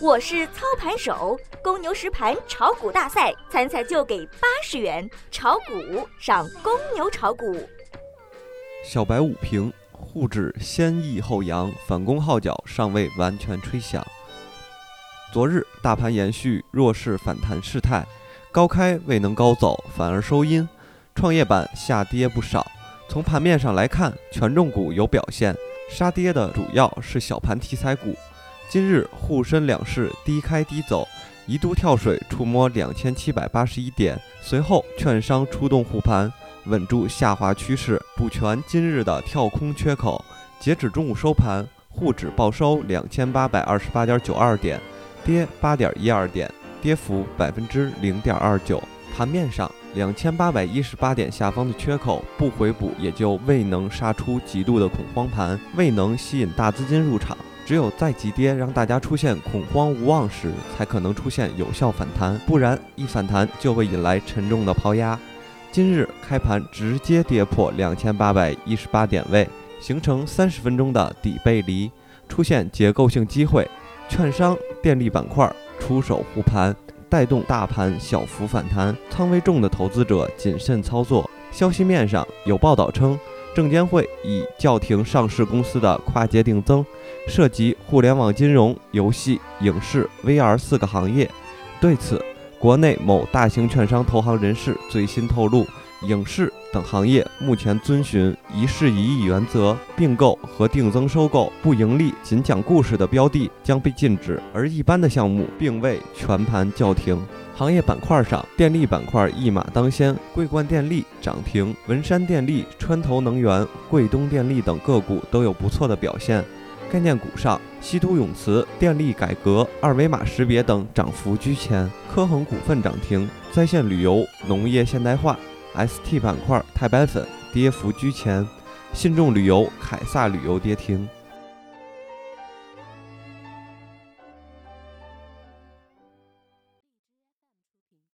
我是操盘手，公牛实盘炒股大赛参赛就给八十元，炒股上公牛炒股。小白午评：沪指先抑后扬，反攻号角尚未完全吹响。昨日大盘延续弱势反弹势态，高开未能高走，反而收阴，创业板下跌不少。从盘面上来看，权重股有表现，杀跌的主要是小盘题材股。今日沪深两市低开低走，一度跳水触摸两千七百八十一点，随后券商出动护盘，稳住下滑趋势，补全今日的跳空缺口。截止中午收盘，沪指报收两千八百二十八点九二点，跌八点一二点，跌幅百分之零点二九。盘面上，两千八百一十八点下方的缺口不回补，也就未能杀出极度的恐慌盘，未能吸引大资金入场。只有在急跌让大家出现恐慌无望时，才可能出现有效反弹，不然一反弹就会引来沉重的抛压。今日开盘直接跌破两千八百一十八点位，形成三十分钟的底背离，出现结构性机会。券商、电力板块出手护盘，带动大盘小幅反弹。仓位重的投资者谨慎操作。消息面上有报道称。证监会已叫停上市公司的跨界定增，涉及互联网金融、游戏、影视、VR 四个行业。对此，国内某大型券商投行人士最新透露，影视等行业目前遵循一事一议原则，并购和定增收购不盈利、仅讲故事的标的将被禁止，而一般的项目并未全盘叫停。行业板块上，电力板块一马当先，桂冠电力涨停，文山电力、川投能源、桂东电力等个股都有不错的表现。概念股上，稀土永磁、电力改革、二维码识别等涨幅居前。科恒股份涨停，在线旅游、农业现代化、ST 板块钛白粉跌幅居前，信众旅游、凯撒旅游跌停。